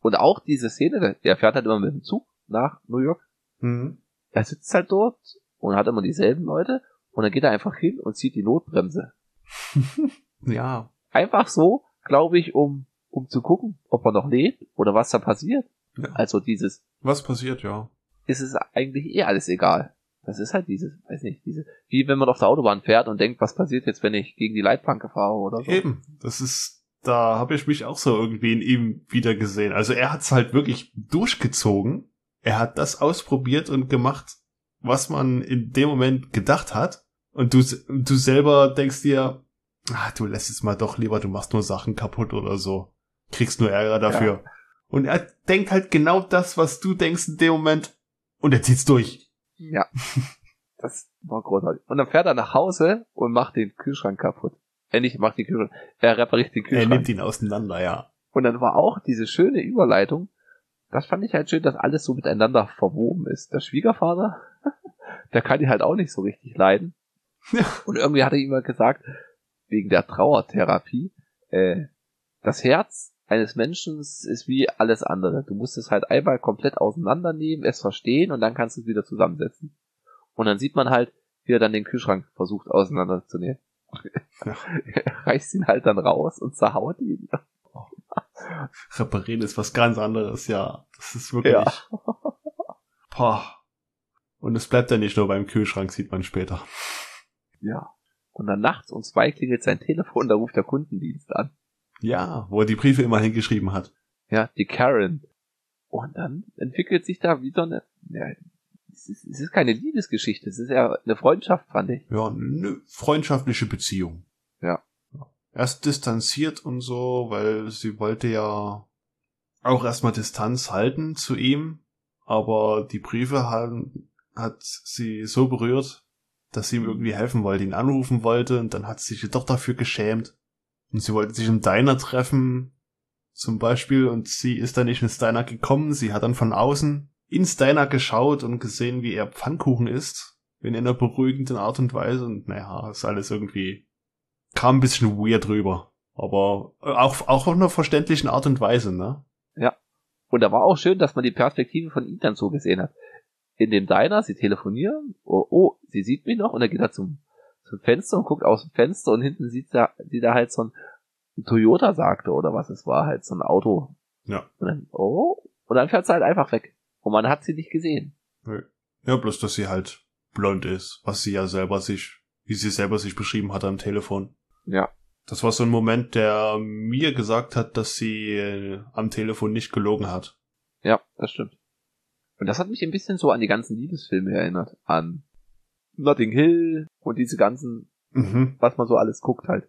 Und auch diese Szene, der fährt halt immer mit dem Zug nach New York. Mhm. Er sitzt halt dort und hat immer dieselben Leute und dann geht er einfach hin und zieht die Notbremse. ja. Einfach so, glaube ich, um, um zu gucken, ob er noch lebt oder was da passiert. Ja. Also dieses. Was passiert, ja. Ist es eigentlich eh alles egal. Das ist halt dieses, weiß nicht, diese, wie wenn man auf der Autobahn fährt und denkt, was passiert jetzt, wenn ich gegen die Leitplanke fahre oder so. Eben, das ist, da habe ich mich auch so irgendwie in ihm wieder gesehen. Also er hat's halt wirklich durchgezogen. Er hat das ausprobiert und gemacht, was man in dem Moment gedacht hat. Und du, du selber denkst dir, ah, du lässt es mal doch lieber, du machst nur Sachen kaputt oder so. Kriegst nur Ärger dafür. Ja. Und er denkt halt genau das, was du denkst in dem Moment. Und er zieht's durch. Ja. Das war großartig. Und dann fährt er nach Hause und macht den Kühlschrank kaputt. Er nicht macht den Kühlschrank, er repariert den Kühlschrank. Er nimmt ihn auseinander, ja. Und dann war auch diese schöne Überleitung. Das fand ich halt schön, dass alles so miteinander verwoben ist. Der Schwiegervater, der kann die halt auch nicht so richtig leiden. Ja. Und irgendwie hat er ihm mal gesagt, wegen der Trauertherapie, äh, das Herz eines Menschen ist wie alles andere. Du musst es halt einmal komplett auseinandernehmen, es verstehen und dann kannst du es wieder zusammensetzen. Und dann sieht man halt, wie er dann den Kühlschrank versucht auseinanderzunehmen. Ja. reißt ihn halt dann raus und zerhaut ihn. Reparieren ist was ganz anderes, ja. Das ist wirklich. Ja. Boah. Und es bleibt ja nicht nur beim Kühlschrank, sieht man später. Ja. Und dann nachts um zwei klingelt sein Telefon, da ruft der Kundendienst an. Ja, wo er die Briefe immer hingeschrieben hat. Ja, die Karen. Und dann entwickelt sich da wie so eine, ja, es ist, es ist keine Liebesgeschichte, es ist eher eine Freundschaft, fand ich. Ja, eine freundschaftliche Beziehung. Ja. Erst distanziert und so, weil sie wollte ja auch erstmal Distanz halten zu ihm, aber die Briefe haben, hat sie so berührt, dass sie ihm irgendwie helfen wollte, ihn anrufen wollte und dann hat sie sich doch dafür geschämt. Und sie wollte sich im Diner treffen, zum Beispiel, und sie ist dann nicht ins Diner gekommen, sie hat dann von außen ins Diner geschaut und gesehen, wie er Pfannkuchen isst, in einer beruhigenden Art und Weise und naja, ist alles irgendwie, kam ein bisschen weird rüber. Aber auch, auch auf einer verständlichen Art und Weise, ne? Ja. Und da war auch schön, dass man die Perspektive von ihm dann so gesehen hat. In dem Diner, sie telefonieren, oh, oh sie sieht mich noch und dann geht er zum, zum Fenster und guckt aus dem Fenster und hinten sieht er, sieht er halt so ein Toyota sagte oder was es war, halt so ein Auto. Ja. Und dann, oh, und dann fährt sie halt einfach weg. Und man hat sie nicht gesehen. Ja, bloß, dass sie halt blond ist, was sie ja selber sich, wie sie selber sich beschrieben hat am Telefon. Ja. Das war so ein Moment, der mir gesagt hat, dass sie äh, am Telefon nicht gelogen hat. Ja, das stimmt. Und das hat mich ein bisschen so an die ganzen Liebesfilme erinnert. An Notting Hill und diese ganzen, Mhm. was man so alles guckt halt.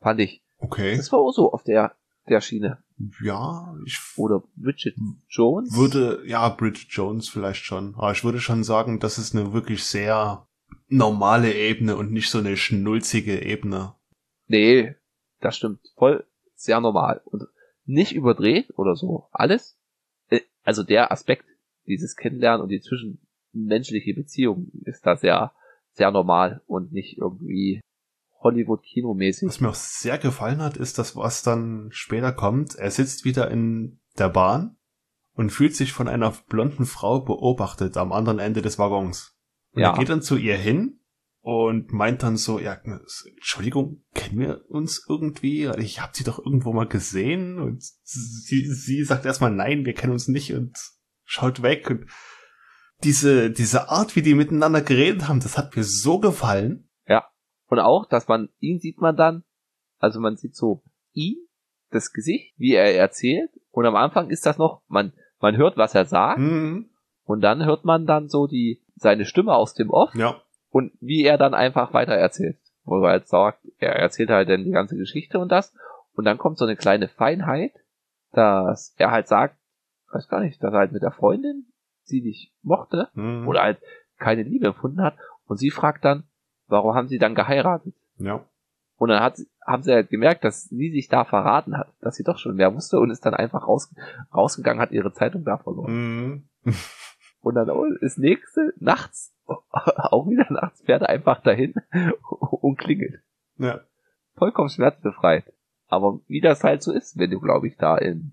Fand ich. Okay. Das war auch so auf der, der Schiene. Ja, ich Oder Bridget Jones. würde, ja, Bridget Jones vielleicht schon. Aber ich würde schon sagen, das ist eine wirklich sehr normale Ebene und nicht so eine schnulzige Ebene. Nee, das stimmt. Voll sehr normal. Und nicht überdreht oder so. Alles. Äh, Also der Aspekt, dieses Kennenlernen und die zwischenmenschliche Beziehung ist da sehr, sehr normal und nicht irgendwie Hollywood-Kinomäßig. Was mir auch sehr gefallen hat, ist das, was dann später kommt. Er sitzt wieder in der Bahn und fühlt sich von einer blonden Frau beobachtet am anderen Ende des Waggons. Und Ja. er geht dann zu ihr hin und meint dann so, ja, Entschuldigung, kennen wir uns irgendwie? Ich habe sie doch irgendwo mal gesehen. Und sie, sie sagt erstmal, nein, wir kennen uns nicht und schaut weg. Und diese, diese Art, wie die miteinander geredet haben, das hat mir so gefallen. Und auch, dass man, ihn sieht man dann, also man sieht so ihn, das Gesicht, wie er erzählt. Und am Anfang ist das noch, man, man hört, was er sagt. Mhm. Und dann hört man dann so die, seine Stimme aus dem Off. Ja. und wie er dann einfach weiter erzählt. Wo er halt sagt, er erzählt halt dann die ganze Geschichte und das. Und dann kommt so eine kleine Feinheit, dass er halt sagt, weiß gar nicht, dass er halt mit der Freundin sie nicht mochte Mhm. oder halt keine Liebe empfunden hat. Und sie fragt dann, warum haben sie dann geheiratet? Ja. Und dann hat, sie- haben sie halt gemerkt, dass sie sich da verraten hat, dass sie doch schon mehr wusste und ist dann einfach raus, rausgegangen, hat ihre Zeitung da verloren. Mhm. Und dann oh, ist nächste nachts, auch wieder nachts, fährt er einfach dahin und klingelt. Ja. Vollkommen schmerzbefreit. Aber wie das halt so ist, wenn du, glaube ich, da in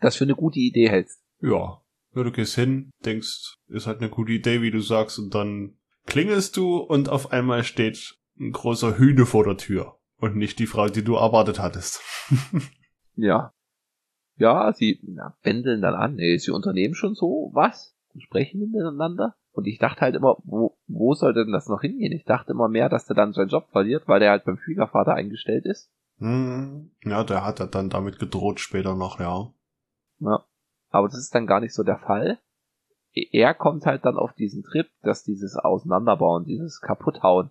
das für eine gute Idee hältst. Ja. Ja, du gehst hin, denkst, ist halt eine gute Idee, wie du sagst, und dann klingelst du und auf einmal steht ein großer Hühne vor der Tür. Und nicht die Frau, die du erwartet hattest. Ja. Ja, sie na, bändeln dann an. Nee, sie unternehmen schon so was und sprechen miteinander. Und ich dachte halt immer, wo, wo soll denn das noch hingehen? Ich dachte immer mehr, dass der dann seinen Job verliert, weil der halt beim Schwiegervater eingestellt ist. Hm. Ja, der hat er dann damit gedroht später noch, ja. Ja. Aber das ist dann gar nicht so der Fall. Er kommt halt dann auf diesen Trip, dass dieses Auseinanderbauen, dieses Kaputthauen,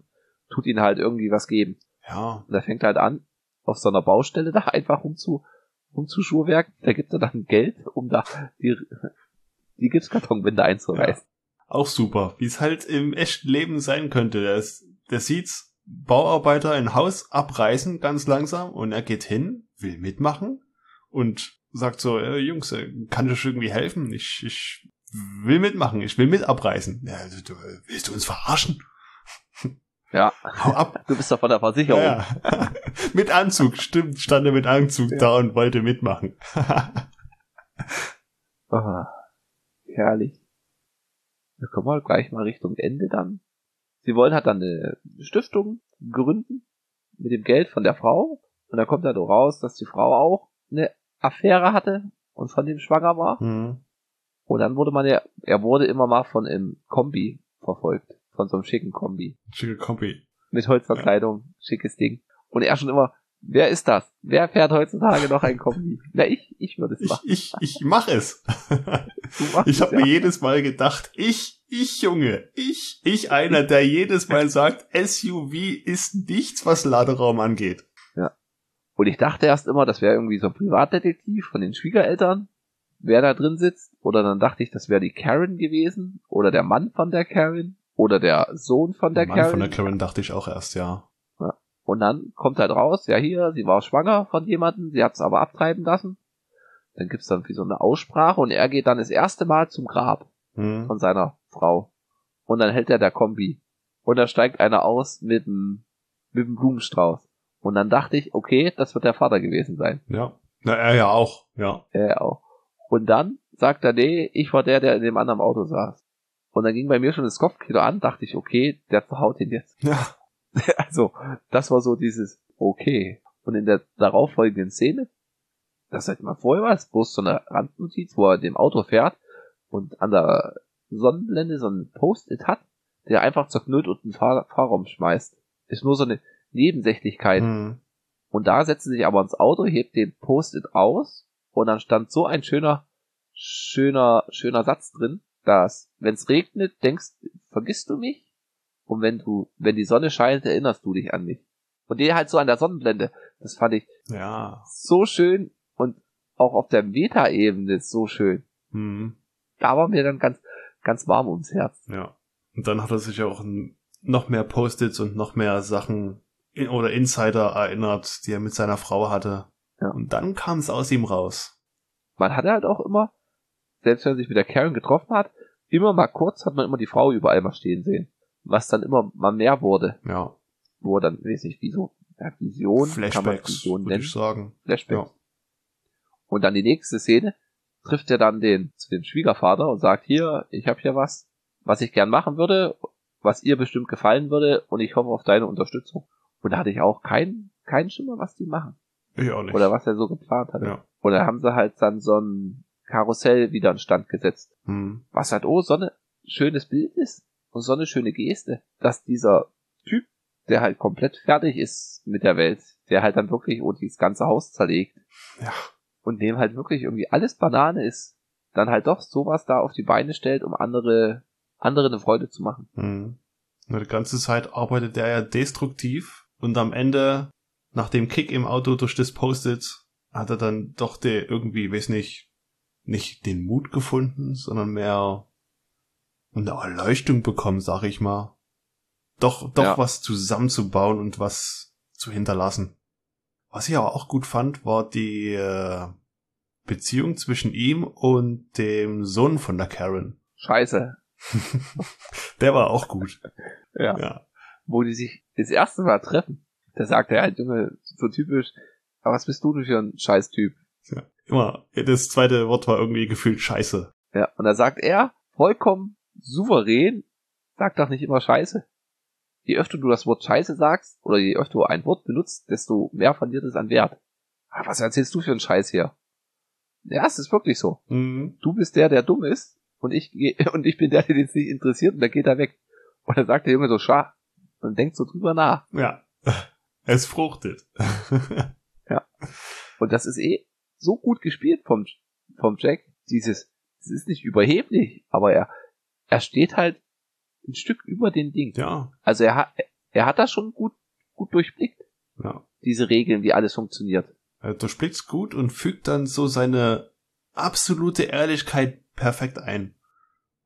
tut ihn halt irgendwie was geben. Ja. Und er fängt halt an, auf so einer Baustelle da einfach rumzu, rumzuschuhwerken. Da gibt er dann Geld, um da die, die Gipskartonwände einzureißen. Auch super. Wie es halt im echten Leben sein könnte. Der, ist, der sieht's, Bauarbeiter ein Haus abreißen, ganz langsam, und er geht hin, will mitmachen und sagt so, äh, Jungs, äh, kann ich irgendwie helfen? Ich, ich will mitmachen, ich will mit abreißen. Ja, also, du, äh, willst du uns verarschen? Ja. Hau ab. Du bist doch von der Versicherung. Ja. mit Anzug, stimmt, stand er mit Anzug Ja. da und wollte mitmachen. Ah, herrlich. Da kommen wir gleich mal Richtung Ende dann. Sie wollen halt dann eine Stiftung gründen mit dem Geld von der Frau. Und da kommt dann raus, dass die Frau auch eine Affäre hatte und von dem schwanger war. Hm. Und dann wurde man ja, er wurde immer mal von einem Kombi verfolgt. Von so einem schicken Kombi. Schicke Kombi. Mit Holzverkleidung, schickes Ding. Und er schon immer, Wer ist das? Wer fährt heutzutage noch ein Kombi? Na, ich, ich würde es Ich, machen. ich, ich mach es. Ich habe mir jedes Mal gedacht, ich, ich Junge, ich, ich einer, der jedes Mal sagt, SUV ist nichts, was Laderaum angeht. Und ich dachte erst immer, das wäre irgendwie so ein Privatdetektiv von den Schwiegereltern, wer da drin sitzt. Oder dann dachte ich, das wäre die Karen gewesen. Oder der Mann von der Karen. Oder der Sohn von der Mann Karen. von der Karen dachte ich auch erst, ja. Und dann kommt halt raus, ja hier, sie war schwanger von jemandem, sie hat es aber abtreiben lassen. Dann gibt's dann wie so eine Aussprache und er geht dann das erste Mal zum Grab Hm. von seiner Frau. Und dann hält er der Kombi. Und da steigt einer aus mit einem, mit einem Blumenstrauß. Und dann dachte ich, okay, das wird der Vater gewesen sein. Ja. Na, er ja auch, ja. Er auch. Und dann sagt er, nee, ich war der, der in dem anderen Auto saß. Und dann ging bei mir schon das Kopfkino an, dachte ich, okay, der verhaut ihn jetzt. Ja. Also, das war so dieses, okay. Und in der darauffolgenden Szene, das halt mal vorher war, ist bloß so eine Randnotiz, wo er dem Auto fährt und an der Sonnenblende so ein Post-it hat, der einfach zerknüllt und einen Fahr Fahrraum schmeißt. Ist nur so eine Nebensächlichkeit. Hm. Und da setzt sie sich aber ins Auto, hebt den Post-it aus und dann stand so ein schöner, schöner, schöner Satz drin, dass, wenn es regnet, denkst, vergisst du mich? Und wenn du, wenn die Sonne scheint, erinnerst du dich an mich. Und der halt so an der Sonnenblende. Das fand ich Ja. so schön und auch auf der Meta-Ebene so schön. Hm. Da war mir dann ganz, ganz warm ums Herz. Ja. Und dann hat er sich auch noch mehr Post-its und noch mehr Sachen oder Insider erinnert, die er mit seiner Frau hatte. Ja. Und dann kam es aus ihm raus. Man hatte halt auch immer, selbst wenn er sich mit der Karen getroffen hat, immer mal kurz hat man immer die Frau überall mal stehen sehen. Was dann immer mal mehr wurde. Ja. wo er dann, weiß nicht, wie so, ja, Vision, Flashbacks, Vision würde ich sagen. Flashbacks. Ja. Und dann die nächste Szene trifft er dann den, zu dem Schwiegervater und sagt, hier, ich habe hier was, was ich gern machen würde, was ihr bestimmt gefallen würde und ich hoffe auf deine Unterstützung. Und da hatte ich auch keinen, keinen Schimmer, was die machen. Ich auch nicht. Oder was er so geplant hatte. Ja. Und da haben sie halt dann so ein Karussell wieder in Stand gesetzt. Hm. Was halt, oh, so ein schönes Bild ist und so eine schöne Geste, dass dieser Typ, der halt komplett fertig ist mit der Welt, der halt dann wirklich oh, dieses ganze Haus zerlegt Ja. und dem halt wirklich irgendwie alles Banane ist, dann halt doch sowas da auf die Beine stellt, um andere, andere eine Freude zu machen. Hm. Nur die ganze Zeit arbeitet er ja destruktiv und am Ende, nach dem Kick im Auto durch das Post-it, hat er dann doch der irgendwie, weiß nicht, nicht den Mut gefunden, sondern mehr eine Erleuchtung bekommen, sag ich mal. Doch, doch Ja. was zusammenzubauen und was zu hinterlassen. Was ich aber auch gut fand, war die äh, Beziehung zwischen ihm und dem Sohn von der Karen. Scheiße. Der war auch gut. Ja. Ja. Wo die sich das erste Mal treffen. Da sagt er halt, Junge, so typisch, aber was bist du denn für ein Scheißtyp? Ja, immer. Das zweite Wort war irgendwie gefühlt scheiße. Ja, und da sagt er, vollkommen souverän, sag doch nicht immer Scheiße. Je öfter du das Wort Scheiße sagst, oder je öfter du ein Wort benutzt, desto mehr verliert es an Wert. Aber was erzählst du für einen Scheiß hier? Ja, es ist wirklich so. Mhm. Du bist der, der dumm ist, und ich, und ich bin der, der es nicht interessiert, und dann geht er weg. Und dann sagt der Junge so, schah, und denkt so drüber nach. Ja. Es fruchtet. Und das ist eh so gut gespielt vom, vom Jack. Dieses, es ist nicht überheblich, aber er, er steht halt ein Stück über den Ding. ja. Also er hat, er hat das schon gut, gut durchblickt, Ja. diese Regeln, wie alles funktioniert. Er durchblickt's gut und fügt dann so seine absolute Ehrlichkeit perfekt ein.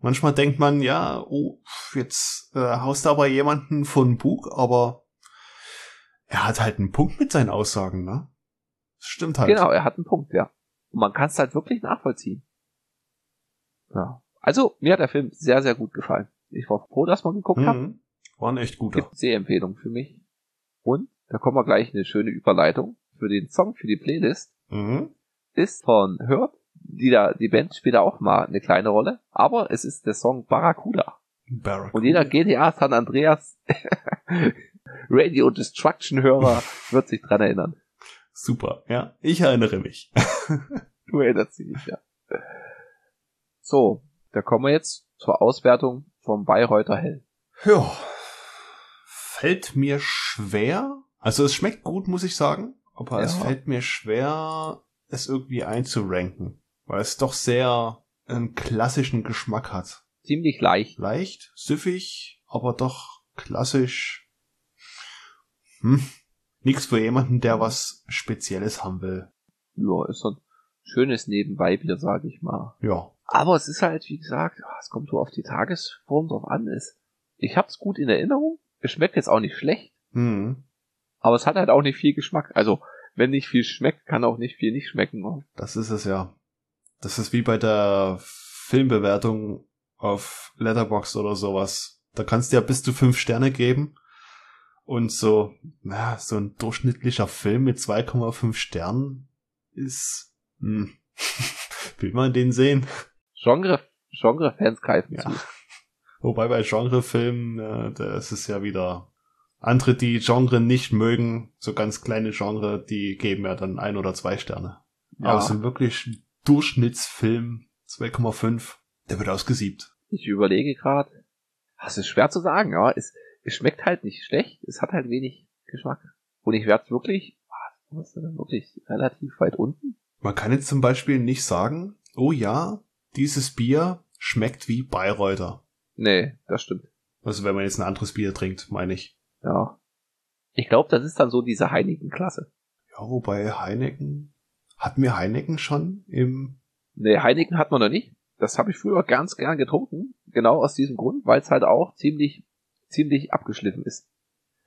Manchmal denkt man, ja, oh, jetzt äh, haust du aber jemanden von Bug, aber er hat halt einen Punkt mit seinen Aussagen, ne? Das stimmt halt. Genau, er hat einen Punkt, ja. Und man kann es halt wirklich nachvollziehen. Ja. Also, mir hat der Film sehr, sehr gut gefallen. Ich war froh, dass man geguckt hat. Mhm. War ein echt guter. Gibt Sehempfehlung für mich. Und, da kommen wir gleich eine schöne Überleitung für den Song für die Playlist. Mhm. ist von Herb, die da, die Band spielt da auch mal eine kleine Rolle, aber es ist der Song Barracuda. Barack. Und jeder GTA San Andreas Radio Destruction Hörer wird sich dran erinnern. Super, ja. Ich erinnere mich. Du erinnerst dich nicht, ja. So, da kommen wir jetzt zur Auswertung vom Bayreuther Hell. Ja. Fällt mir schwer. Also es schmeckt gut, muss ich sagen. Aber Ja. es fällt mir schwer, es irgendwie einzuranken, weil es doch sehr einen klassischen Geschmack hat. Ziemlich leicht. Leicht, süffig, aber doch klassisch. Hm. Nichts für jemanden, der was Spezielles haben will. Ja, ist so ein schönes Nebenbeibier, sage ich mal. Ja. Aber es ist halt, wie gesagt, ah, es kommt so auf die Tagesform drauf an. Ist, ich hab's gut in Erinnerung. Es schmeckt jetzt auch nicht schlecht, Hm. aber es hat halt auch nicht viel Geschmack. Also, wenn nicht viel schmeckt, kann auch nicht viel nicht schmecken. Das ist es ja. Das ist wie bei der Filmbewertung auf Letterboxd oder sowas. Da kannst du ja bis zu fünf Sterne geben. Und so, na, so ein durchschnittlicher Film mit 2,5 Sternen ist, hm, will man den sehen? Genre, Genre-Fans greifen Ja. zu. Wobei bei Genrefilmen, äh, da ist es ja wieder andere, die Genre nicht mögen, so ganz kleine Genre, die geben ja dann ein oder zwei Sterne. Ja. Aber so ein wirklich Durchschnittsfilm 2,5, der wird ausgesiebt. Ich überlege gerade. Es ist schwer zu sagen, aber es, es schmeckt halt nicht schlecht. Es hat halt wenig Geschmack. Und ich werde es wirklich, ah, was ist denn wirklich relativ weit unten? Man kann jetzt zum Beispiel nicht sagen, oh ja, dieses Bier schmeckt wie Bayreuther. Nee, das stimmt. Also wenn man jetzt ein anderes Bier trinkt, meine ich. Ja. Ich glaube, das ist dann so diese Heineken-Klasse. Ja, wobei Heineken, hatten wir Heineken schon im, Nee, Heineken hat man noch nicht. Das habe ich früher ganz gern getrunken. Genau aus diesem Grund, weil es halt auch ziemlich, ziemlich abgeschliffen ist.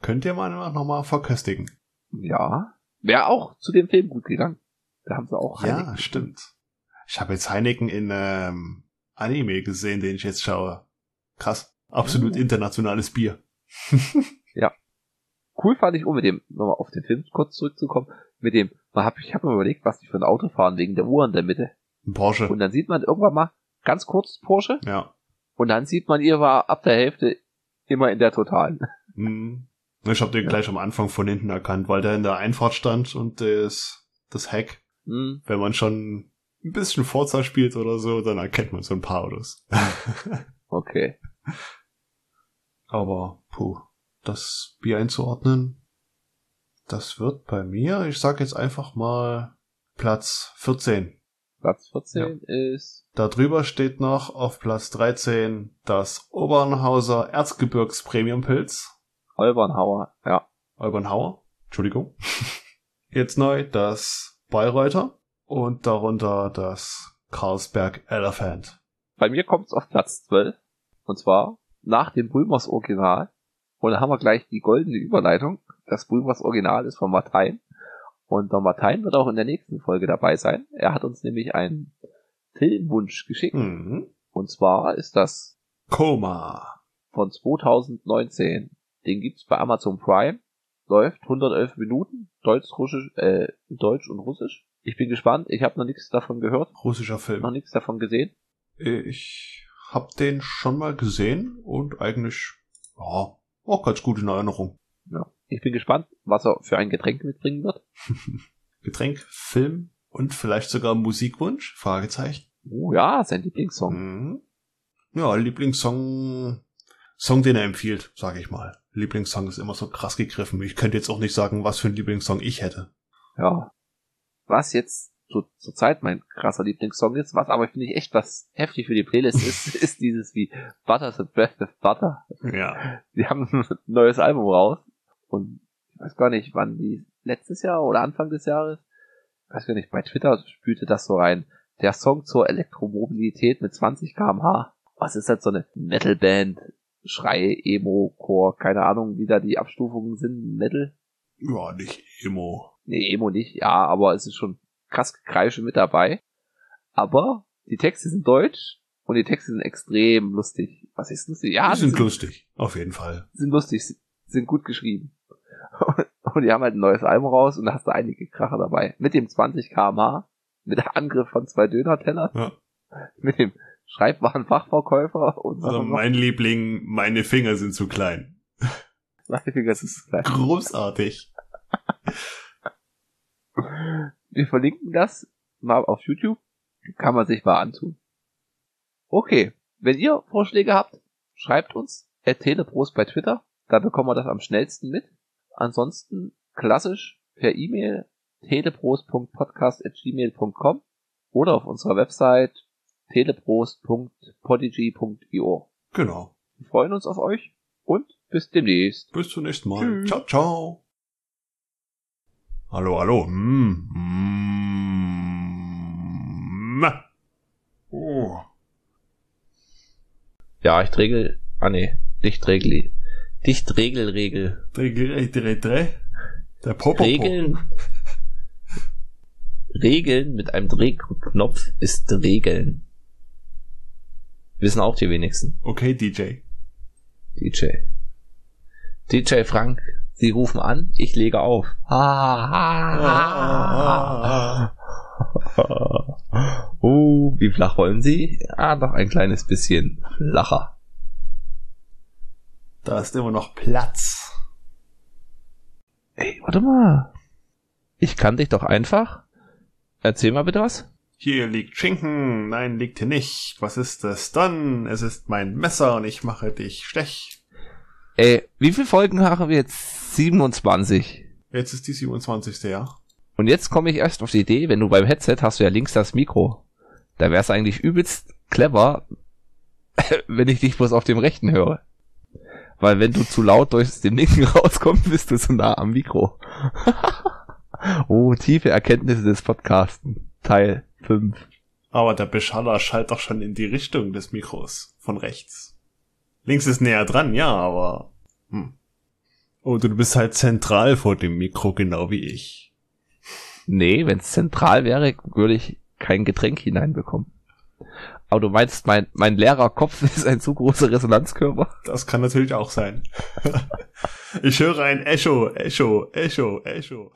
könnt ihr mal noch mal verköstigen. Ja. Wäre auch zu dem Film gut gegangen. Da haben sie auch Ja, Heineken. stimmt. Ich habe jetzt Heineken in ähm, Anime gesehen, den ich jetzt schaue. Krass. Absolut Oh. internationales Bier. Cool fand ich, um mit dem, nochmal auf den Film kurz zurückzukommen, mit dem, man hab, ich habe mir überlegt, was die für ein Auto fahren, wegen der Uhr in der Mitte. Ein Porsche. Und dann sieht man irgendwann mal ganz kurz Porsche ja. und dann sieht man, ihr war ab der Hälfte immer in der Totalen. Hm. Ich habe den Ja. gleich am Anfang von hinten erkannt, weil der in der Einfahrt stand und das, das Heck, Hm, wenn man schon ein bisschen Forza spielt oder so, dann erkennt man so ein paar Autos. okay. Aber, puh, das Bier einzuordnen, das wird bei mir, ich sag jetzt einfach mal Platz 14. Platz 14 ist, Da drüber steht noch auf Platz 13 das Obernhauser Erzgebirgs Premiumpilz. Olbernhauer, ja. Obernhauer, Entschuldigung. Jetzt neu das Bayreuther und darunter das Carlsberg Elephant. Bei mir kommt's auf Platz 12. Und zwar nach dem Brümers Original. Und da haben wir gleich die goldene Überleitung. Das Brümers Original ist von Martein. Und der Martein wird auch in der nächsten Folge dabei sein. Er hat uns nämlich einen Filmwunsch geschickt. Mhm. Und zwar ist das Koma. von 2019. Den gibt's bei Amazon Prime. Läuft 111 Minuten. Deutsch, Russisch, äh, Deutsch und Russisch. Ich bin gespannt. Ich habe noch nichts davon gehört. Russischer Noch Film. nichts davon gesehen. Ich hab den schon mal gesehen und eigentlich, ja, auch ganz gut in Erinnerung. Ja. Ich bin gespannt, was er für ein Getränk mitbringen wird. Getränk, Film und vielleicht sogar Musikwunsch? Fragezeichen. Oh ja, sein Lieblingssong. Mhm. Ja, Lieblingssong, Song, den er empfiehlt, sage ich mal. Lieblingssong ist immer so krass gegriffen. Ich könnte jetzt auch nicht sagen, was für ein Lieblingssong ich hätte. Ja. Was jetzt zu, zur Zeit mein krasser Lieblingssong ist, was aber finde ich echt was heftig für die Playlist ist, ist dieses wie Butter's the Breath of Butter. Ja. Die haben ein neues Album raus und ich weiß gar nicht, wann die letztes Jahr oder Anfang des Jahres, ich weiß gar nicht, bei Twitter spülte das so rein. Der Song zur Elektromobilität mit 20 kmh. Was ist halt so eine Metalband? Schrei, Emo, Core, keine Ahnung, wie da die Abstufungen sind. Metal? Ja, nicht Emo. Nee, Emo nicht, ja, aber es ist schon krass Gekreische mit dabei. Aber die Texte sind deutsch und die Texte sind extrem lustig. Was ist lustig? Ja, Die sind lustig. Auf jeden Fall. sind lustig, sind gut geschrieben. Und die haben halt ein neues Album raus und da hast du einige Kracher dabei. Mit dem 20 kmh, mit der Angriff von zwei Dönertellern, Ja. mit dem Schreibwarenfachverkäufer und Also mein Liebling, meine Finger sind zu klein. Das ist gleich. Großartig. Wir verlinken das mal auf YouTube. Kann man sich mal antun. Okay. Wenn ihr Vorschläge habt, schreibt uns. At Telebros bei Twitter. Da bekommen wir das am schnellsten mit. Ansonsten klassisch per E-Mail teleprost.podcast.gmail.com oder auf unserer Website teleprost.podigy.io. Genau. Wir freuen uns auf euch und bis demnächst. Bis zum nächsten Mal. Tschüss. Ciao, ciao. Hallo, hallo. Mm, mm, oh. Ja, ich regel, ah nee, nicht regel, dicht regel, regel. Dreh, dreh. Der Popo. Regeln, Regeln mit einem Drehknopf ist Regeln. Wissen auch die wenigsten. Okay, DJ. DJ. DJ Frank, Sie rufen an, ich lege auf. Oh, wie flach wollen Sie? Ah, noch ein kleines bisschen flacher. Da ist immer noch Platz. Ey, warte mal. Ich kann dich doch einfach. Erzähl mal bitte was. Hier liegt Schinken. Nein, liegt hier nicht. Was ist es dann? Es ist mein Messer und ich mache dich stech. Ey, wie viele Folgen haben wir jetzt? 27. Jetzt ist die 27. ja. Und jetzt komme ich erst auf die Idee, wenn du beim Headset hast du ja links das Mikro. Da wäre es eigentlich übelst clever, wenn ich dich bloß auf dem rechten höre. Weil wenn du zu laut durch den linken rauskommst, bist du zu nah am Mikro. oh, tiefe Erkenntnisse des Podcasten. Teil 5. Aber der Beschaller schallt doch schon in die Richtung des Mikros. Von rechts. Links ist näher dran, ja, aber. Hm. Oh, du bist halt zentral vor dem Mikro, genau wie ich. Nee, wenn es zentral wäre, würde ich kein Getränk hineinbekommen. Aber du meinst, mein, mein leerer Kopf ist ein zu großer Resonanzkörper? Das kann natürlich auch sein. ich höre ein Echo, Echo, Echo, Echo.